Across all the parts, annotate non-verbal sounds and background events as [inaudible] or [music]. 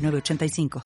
985.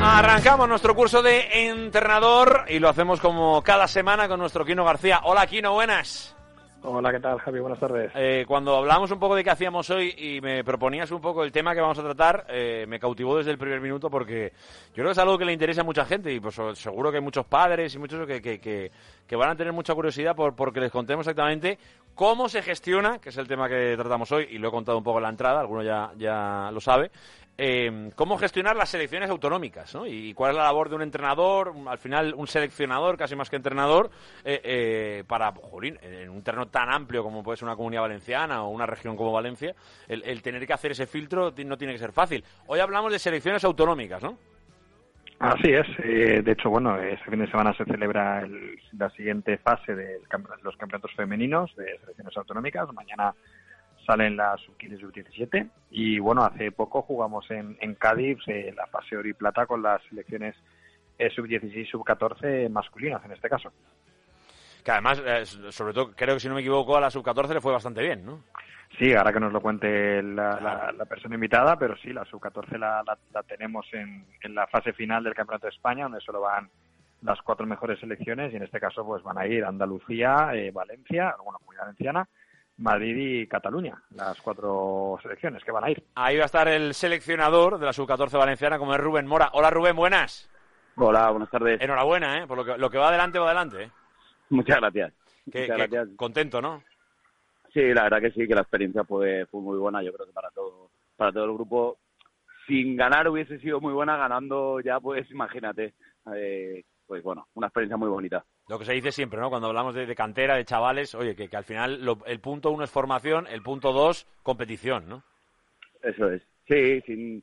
Arrancamos nuestro curso de entrenador y lo hacemos como cada semana con nuestro Quino García. Hola Quino, buenas. Hola, ¿qué tal, Javi? Buenas tardes. Eh, cuando hablamos un poco de qué hacíamos hoy y me proponías un poco el tema que vamos a tratar, eh, me cautivó desde el primer minuto porque yo creo que es algo que le interesa a mucha gente y pues seguro que hay muchos padres y muchos que, que, que, van a tener mucha curiosidad por porque les contemos exactamente cómo se gestiona, que es el tema que tratamos hoy y lo he contado un poco en la entrada, alguno ya, ya lo sabe, eh, cómo gestionar las selecciones autonómicas, ¿no? Y cuál es la labor de un entrenador, al final un seleccionador, casi más que entrenador, eh, eh, para, jolín, en un terreno tan amplio como puede ser una comunidad valenciana o una región como Valencia, el, tener que hacer ese filtro no tiene que ser fácil. Hoy hablamos de selecciones autonómicas, ¿no? Así es. de hecho, bueno, este fin de semana se celebra la siguiente fase de los campeonatos femeninos de selecciones autonómicas. Mañana salen las sub-15 sub-17 y bueno, hace poco jugamos en, Cádiz eh, la fase oro y plata con las selecciones eh, sub-16 sub-14 masculinas en este caso. Que además, eh, sobre todo, creo que si no me equivoco, a la sub-14 le fue bastante bien, ¿no? Sí, ahora que nos lo cuente la, la, persona invitada, pero sí, la sub-14 la, la, tenemos en, en la fase final del Campeonato de España, donde solo van las cuatro mejores selecciones y en este caso pues van a ir Andalucía, Valencia, bueno, Comunidad Valenciana, Madrid y Cataluña, las cuatro selecciones que van a ir. Ahí va a estar el seleccionador de la sub-14 valenciana, como es Rubén Mora. Hola Rubén, buenas. Hola, buenas tardes. Enhorabuena, ¿eh? Por lo que, lo que va adelante, va adelante. ¿eh? Muchas gracias. Contento, ¿no? Sí, la verdad que sí, que la experiencia fue, fue muy buena. Yo creo que para todo, para todo el grupo, sin ganar hubiese sido muy buena, ganando ya, pues [laughs] imagínate. Eh, pues bueno, una experiencia muy bonita. Lo que se dice siempre, ¿no? Cuando hablamos de, cantera, de chavales, oye, que, al final el punto uno es formación, el punto dos, competición, ¿no? Eso es. Sí, sin,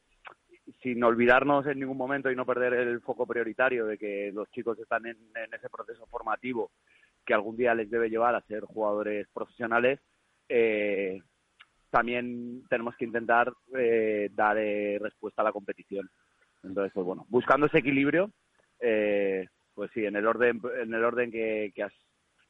sin olvidarnos en ningún momento y no perder el foco prioritario de que los chicos están en, ese proceso formativo que algún día les debe llevar a ser jugadores profesionales, eh, también tenemos que intentar eh, dar eh, respuesta a la competición. Entonces, pues bueno, buscando ese equilibrio, eh, pues sí, en el orden, en el orden que, has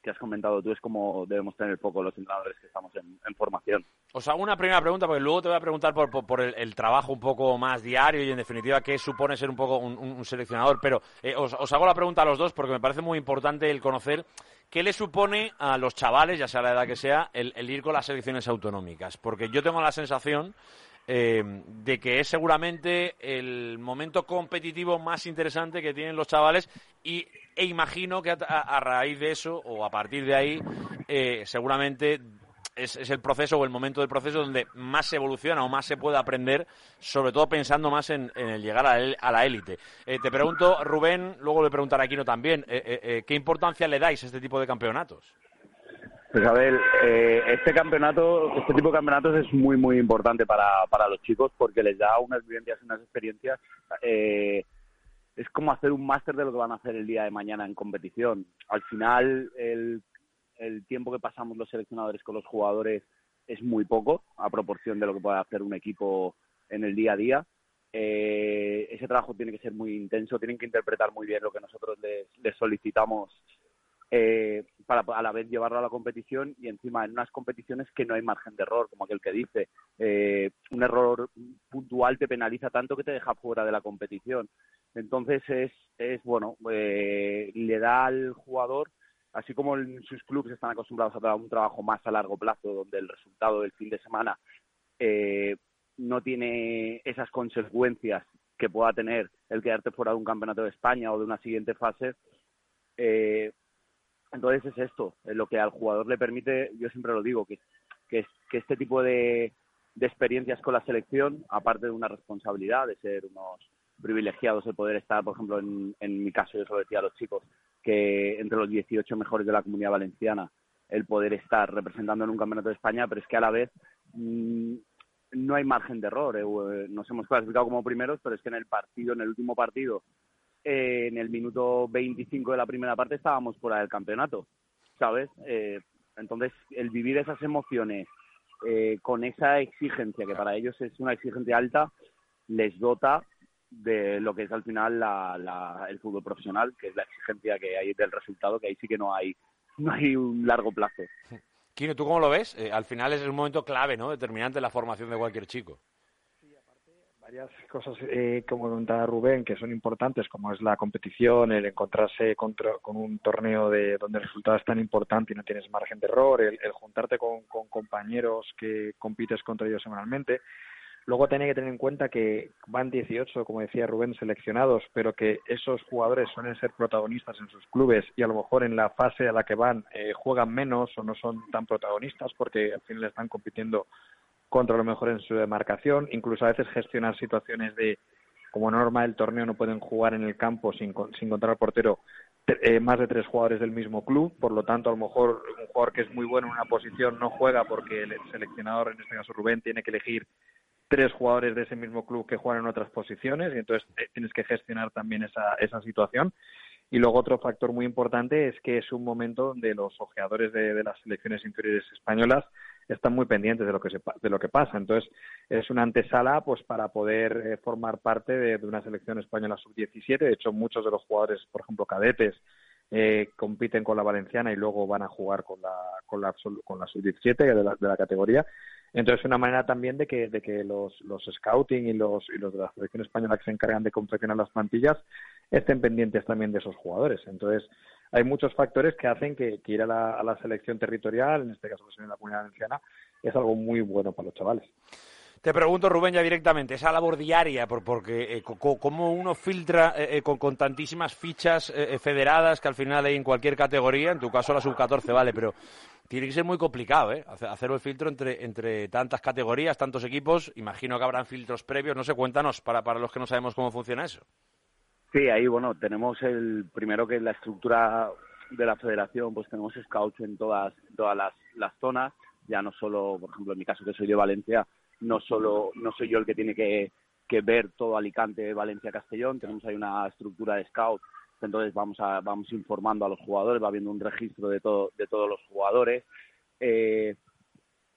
que has comentado tú es como debemos tener poco los entrenadores que estamos en, formación. Os hago una primera pregunta, porque luego te voy a preguntar por, por, el, trabajo un poco más diario y, en definitiva, qué supone ser un poco un, seleccionador. Pero eh, os, hago la pregunta a los dos porque me parece muy importante el conocer qué le supone a los chavales, ya sea la edad que sea, el, el ir con las selecciones autonómicas. Porque yo tengo la sensación eh, de que es seguramente el momento competitivo más interesante que tienen los chavales y, e imagino que a, raíz de eso o a partir de ahí eh, seguramente es, el proceso o el momento del proceso donde más se evoluciona o más se puede aprender, sobre todo pensando más en, el llegar a, la élite. Eh, te pregunto, Rubén, luego le preguntaré a Aquino también, ¿qué importancia le dais a este tipo de campeonatos? Pues a ver, eh, este campeonato, este tipo de campeonatos es muy, muy importante para, para los chicos porque les da unas vivencias, unas experiencias. Eh, es como hacer un máster de lo que van a hacer el día de mañana en competición. Al final, el, el tiempo que pasamos los seleccionadores con los jugadores es muy poco a proporción de lo que puede hacer un equipo en el día a día. Eh, ese trabajo tiene que ser muy intenso, tienen que interpretar muy bien lo que nosotros les, les solicitamos eh, para a la vez llevarlo a la competición y encima en unas competiciones que no hay margen de error, como aquel que dice, eh, un error puntual te penaliza tanto que te deja fuera de la competición. Entonces es, es bueno, eh, le da al jugador, así como en sus clubes están acostumbrados a un trabajo más a largo plazo, donde el resultado del fin de semana no tiene esas consecuencias que pueda tener el quedarte fuera de un campeonato de España o de una siguiente fase, eh, entonces es esto, lo que al jugador le permite, yo siempre lo digo, que, que, este tipo de, de experiencias con la selección, aparte de una responsabilidad de ser unos, privilegiados el poder estar, por ejemplo, en, en mi caso, yo solo decía a los chicos, que entre los 18 mejores de la comunidad valenciana, el poder estar representando en un campeonato de España, pero es que a la vez mm, no hay margen de error. Eh, nos hemos clasificado como primeros, pero es que en el partido, en el último partido, eh, en el minuto 25 de la primera parte estábamos fuera del campeonato, ¿sabes? Eh, entonces, el vivir esas emociones con esa exigencia, que para ellos es una exigencia alta, les dota de lo que es al final el fútbol profesional, que es la exigencia que hay del resultado, que ahí sí que no hay, no hay un largo plazo. Kino, ¿tú cómo lo ves? Eh, al final es un momento clave, ¿no? Determinante en la formación de cualquier chico. Varias cosas, eh, como comentaba Rubén, que son importantes, como es la competición, el encontrarse con un torneo de donde el resultado es tan importante y no tienes margen de error, el, juntarte con compañeros que compites contra ellos semanalmente. Luego tiene que tener en cuenta que van 18, como decía Rubén, seleccionados, pero que esos jugadores suelen ser protagonistas en sus clubes y a lo mejor en la fase a la que van eh, juegan menos o no son tan protagonistas porque al final están compitiendo contra lo mejor en su demarcación. Incluso a veces gestionar situaciones de, como norma del torneo, no pueden jugar en el campo sin, sin contar portero eh, más de tres jugadores del mismo club. Por lo tanto, a lo mejor un jugador que es muy bueno en una posición no juega porque el seleccionador, en este caso Rubén, tiene que elegir tres jugadores de ese mismo club que juegan en otras posiciones y entonces eh, tienes que gestionar también esa, esa situación. Y luego otro factor muy importante es que es un momento donde los ojeadores de, las selecciones inferiores españolas están muy pendientes de lo que de lo que pasa. Entonces es una antesala pues para poder eh, formar parte de, una selección española sub-17. De hecho muchos de los jugadores, por ejemplo cadetes, eh, compiten con la valenciana y luego van a jugar con la con la, con la sub-17 de la, de la categoría entonces, una manera también de que, de que los, los scouting y los, y los de la selección española que se encargan de confeccionar las plantillas estén pendientes también de esos jugadores. Entonces, hay muchos factores que hacen que, ir a la, selección territorial, en este caso pues, en la comunidad valenciana, es algo muy bueno para los chavales. Te pregunto, Rubén, ya directamente, esa labor diaria, por, porque eh, cómo uno filtra eh, eh, con, tantísimas fichas federadas que al final hay en cualquier categoría, en tu caso la sub-14 vale, pero tiene que ser muy complicado, ¿eh? Hacer el filtro entre, tantas categorías, tantos equipos. Imagino que habrán filtros previos. No sé, cuéntanos para los que no sabemos cómo funciona eso. Sí, ahí, bueno, tenemos el primero que es la estructura de la federación, pues tenemos scouts en todas, todas las, las zonas. Ya no solo, por ejemplo, en mi caso que soy de Valencia, no solo no soy yo el que tiene que, que ver todo Alicante, Valencia, Castellón. Tenemos ahí una estructura de scouts entonces vamos a, vamos informando a los jugadores, va habiendo un registro de todo, de todos los jugadores. Eh,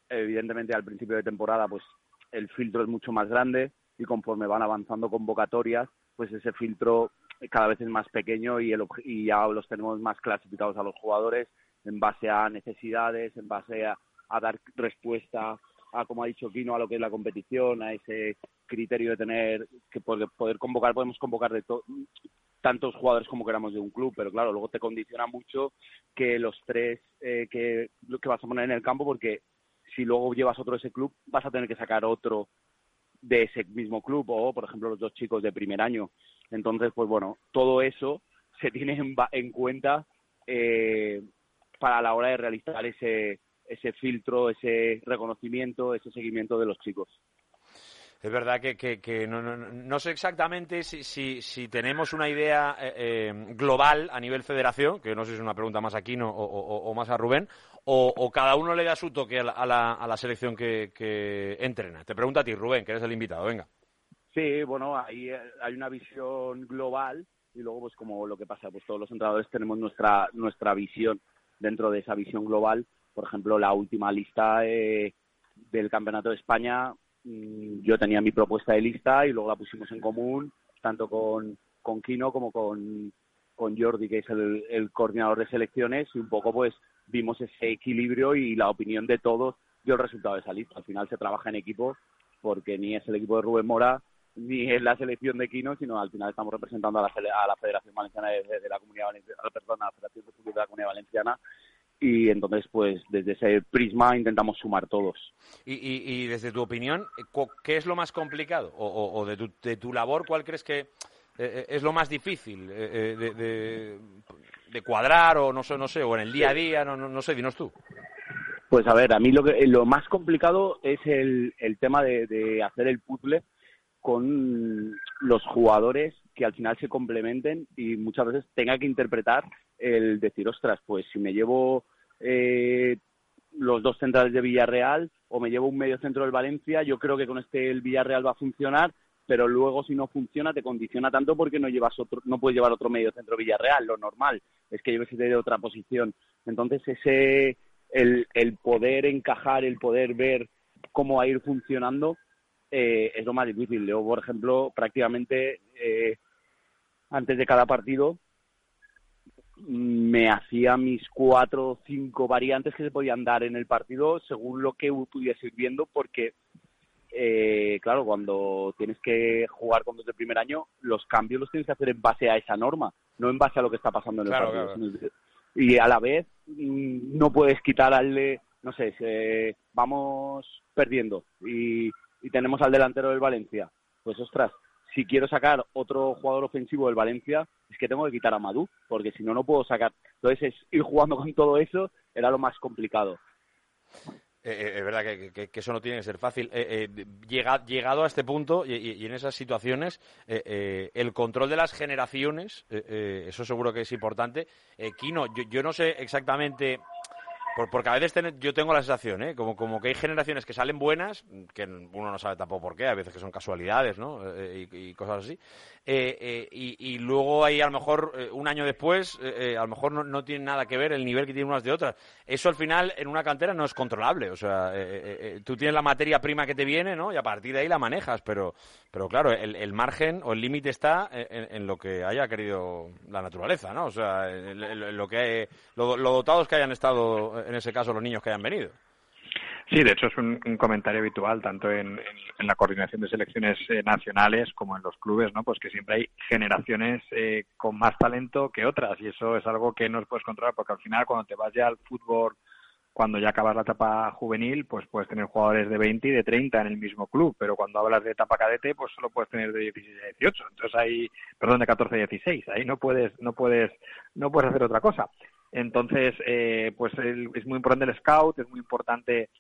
evidentemente al principio de temporada pues el filtro es mucho más grande y conforme van avanzando convocatorias pues ese filtro cada vez es más pequeño y, el, y ya los tenemos más clasificados a los jugadores en base a necesidades, en base a, dar respuesta a, como ha dicho Kino, a lo que es la competición, a ese criterio de tener que poder, poder convocar, podemos convocar de tantos jugadores como queramos de un club, pero claro, luego te condiciona mucho que los tres eh, que, que vas a poner en el campo, porque si luego llevas otro ese club, vas a tener que sacar otro de ese mismo club, o por ejemplo los dos chicos de primer año. Entonces, pues bueno, todo eso se tiene en, en cuenta eh, para la hora de realizar ese, ese filtro, ese reconocimiento, ese seguimiento de los chicos es verdad que, que, no, no, no, sé exactamente si, si, si tenemos una idea eh, eh, global a nivel federación, que no sé si es una pregunta más a Quino o, más a Rubén, o, cada uno le da su toque a la, a la, selección que, que, entrena. Te pregunto a ti, Rubén, que eres el invitado, venga. Sí, bueno, eh, hay una visión global y luego, pues como lo que pasa, pues todos los entrenadores tenemos nuestra, nuestra visión dentro de esa visión global. Por ejemplo, la última lista del Campeonato de España Mm, yo tenía mi propuesta de lista y luego la pusimos en común, tanto con, con Kino como con, con Jordi, que es el, coordinador de selecciones, y un poco pues vimos ese equilibrio y la opinión de todos dio el resultado de esa lista. Al final se trabaja en equipo porque ni es el equipo de Rubén Mora ni es la selección de Kino, sino al final estamos representando a la, a la Federación Valenciana de, la Comunidad Valenciana, perdón, a la Federación de la Comunidad Valenciana y entonces pues desde ese prisma intentamos sumar todos. Y, desde tu opinión, ¿qué es lo más complicado? O, de, tu, de, tu, labor, ¿cuál crees que eh, eh, es lo más difícil eh, de, de, cuadrar o no sé, no sé, o en el día a día, no, no, sé, dinos tú. Pues a ver, a mí lo, que, lo más complicado es el, el tema de, hacer el puzzle con, los jugadores que al final se complementen y muchas veces tenga que interpretar el decir, ostras, pues si me llevo eh, los dos centrales de Villarreal o me llevo un medio centro del Valencia, yo creo que con este el Villarreal va a funcionar, pero luego si no funciona te condiciona tanto porque no llevas otro, no puedes llevar otro medio centro Villarreal, lo normal es que lleves de otra posición. Entonces ese el, poder encajar, el poder ver cómo va a ir funcionando eh, es lo más difícil. Yo, por ejemplo, prácticamente eh, antes de cada partido me hacía mis cuatro o cinco variantes que se podían dar en el partido según lo que pudiese ir viendo porque eh, claro cuando tienes que jugar con dos de primer año los cambios los tienes que hacer en base a esa norma no en base a lo que está pasando en el partido y a la vez mm, no puedes quitar al de no sé vamos perdiendo y, y tenemos al delantero del Valencia pues ostras si quiero sacar otro jugador ofensivo del Valencia, es que tengo que quitar a Madú, porque si no, no puedo sacar. Entonces, ir jugando con todo eso era lo más complicado. Eh, eh, es verdad que, eso no tiene que ser fácil. Eh, llegado a este punto y, en esas situaciones, el control de las generaciones, eso seguro que es importante. Kino, yo, no sé exactamente porque a veces yo tengo la sensación, ¿eh? como, como que hay generaciones que salen buenas, que uno no sabe tampoco por qué, a veces que son casualidades ¿no? y, y cosas así, eh, eh, y, luego ahí a lo mejor eh, un año después a lo mejor no, tiene nada que ver el nivel que tienen unas de otras. Eso al final en una cantera no es controlable. O sea, tú tienes la materia prima que te viene ¿no? y a partir de ahí la manejas. Pero, pero claro, el, margen o el límite está en, lo que haya querido la naturaleza. ¿no? O sea, lo, que, lo dotados que hayan estado en ese caso los niños que hayan venido. Sí, de hecho es un, comentario habitual tanto en, la coordinación de selecciones eh, nacionales como en los clubes, ¿no? Pues que siempre hay generaciones eh, con más talento que otras y eso es algo que no puedes controlar porque al final cuando te vas ya al fútbol, cuando ya acabas la etapa juvenil, pues puedes tener jugadores de 20 y de 30 en el mismo club, pero cuando hablas de etapa cadete, pues solo puedes tener de 16 a 18. Entonces ahí, perdón, de 14 a 16, ahí no puedes, no puedes, no puedes hacer otra cosa. Entonces, eh, pues es muy importante el scout, es muy importante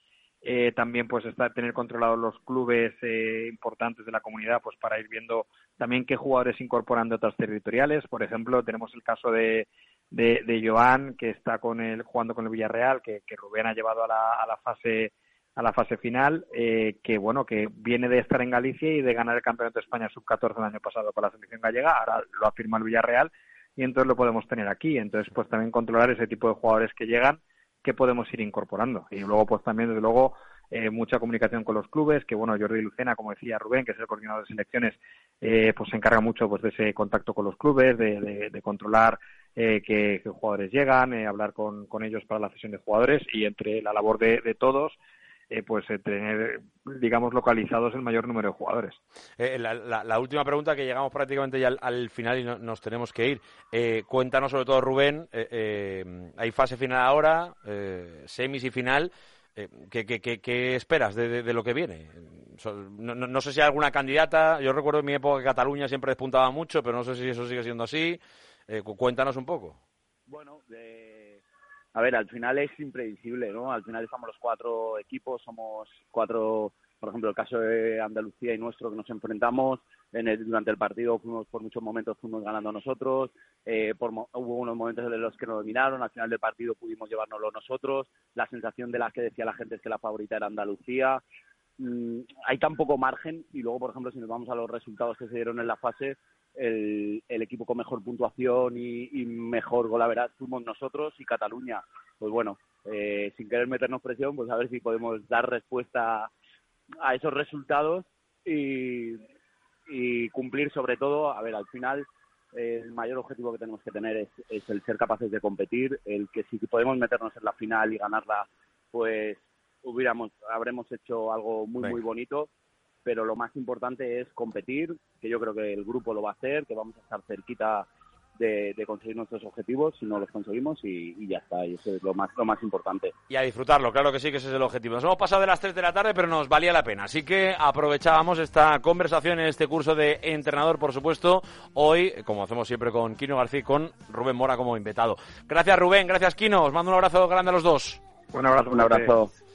eh, también pues está tener controlados los clubes eh, importantes de la comunidad pues para ir viendo también qué jugadores incorporan de otras territoriales. Por ejemplo tenemos el caso de de, de Joan que está con el jugando con el Villarreal que, Rubén ha llevado a la, a la fase a la fase final eh, que bueno que viene de estar en Galicia y de ganar el campeonato de España sub 14 el año pasado con la selección gallega. Ahora lo afirma el Villarreal y entonces lo podemos tener aquí entonces pues también controlar ese tipo de jugadores que llegan que podemos ir incorporando. Y luego, pues también, desde luego, eh, mucha comunicación con los clubes, que bueno, Jordi Lucena, como decía Rubén, que es el coordinador de selecciones, eh, pues se encarga mucho pues de ese contacto con los clubes, de, controlar eh, qué, jugadores llegan, eh, hablar con, con ellos para la cesión de jugadores y entre la labor de, de todos, eh, pues eh, tener, digamos, localizados el mayor número de jugadores. Eh, la, última pregunta, que llegamos prácticamente ya al, final y nos tenemos que ir. cuéntanos sobre todo, Rubén, hay fase final ahora, semis y final. ¿qué, qué, esperas de, lo que viene? No, no, sé si hay alguna candidata. Yo recuerdo en mi época que Cataluña siempre despuntaba mucho, pero no sé si eso sigue siendo así. cuéntanos un poco. Bueno, a ver, al final es imprevisible, ¿no? Al final estamos los cuatro equipos, somos cuatro, por ejemplo, el caso de Andalucía y nuestro que nos enfrentamos, en el, durante el partido fuimos por muchos momentos fuimos ganando nosotros, eh, por, hubo unos momentos en los que nos dominaron, al final del partido pudimos llevárnoslo nosotros, la sensación de la que decía la gente es que la favorita era Andalucía, mm, hay tan poco margen y luego, por ejemplo, si nos vamos a los resultados que se dieron en la fase, el, equipo con mejor puntuación y, y mejor golaveras fuimos nosotros y Cataluña. Pues bueno, eh, sin querer meternos presión, pues a ver si podemos dar respuesta a esos resultados y, y cumplir sobre todo, a ver, al final el mayor objetivo que tenemos que tener es, es, el ser capaces de competir, el que si podemos meternos en la final y ganarla, pues hubiéramos, habremos hecho algo muy, muy bonito pero lo más importante es competir, que yo creo que el grupo lo va a hacer, que vamos a estar cerquita de, conseguir nuestros objetivos si no los conseguimos y, ya está, y eso es lo más, lo más importante. Y a disfrutarlo, claro que sí, que ese es el objetivo. Nos hemos pasado de las 3 de la tarde, pero nos valía la pena, así que aprovechábamos esta conversación en este curso de entrenador, por supuesto, hoy, como hacemos siempre con Kino García, con Rubén Mora como invitado. Gracias Rubén, gracias Kino, os mando un abrazo grande a los dos. Un abrazo. Un abrazo.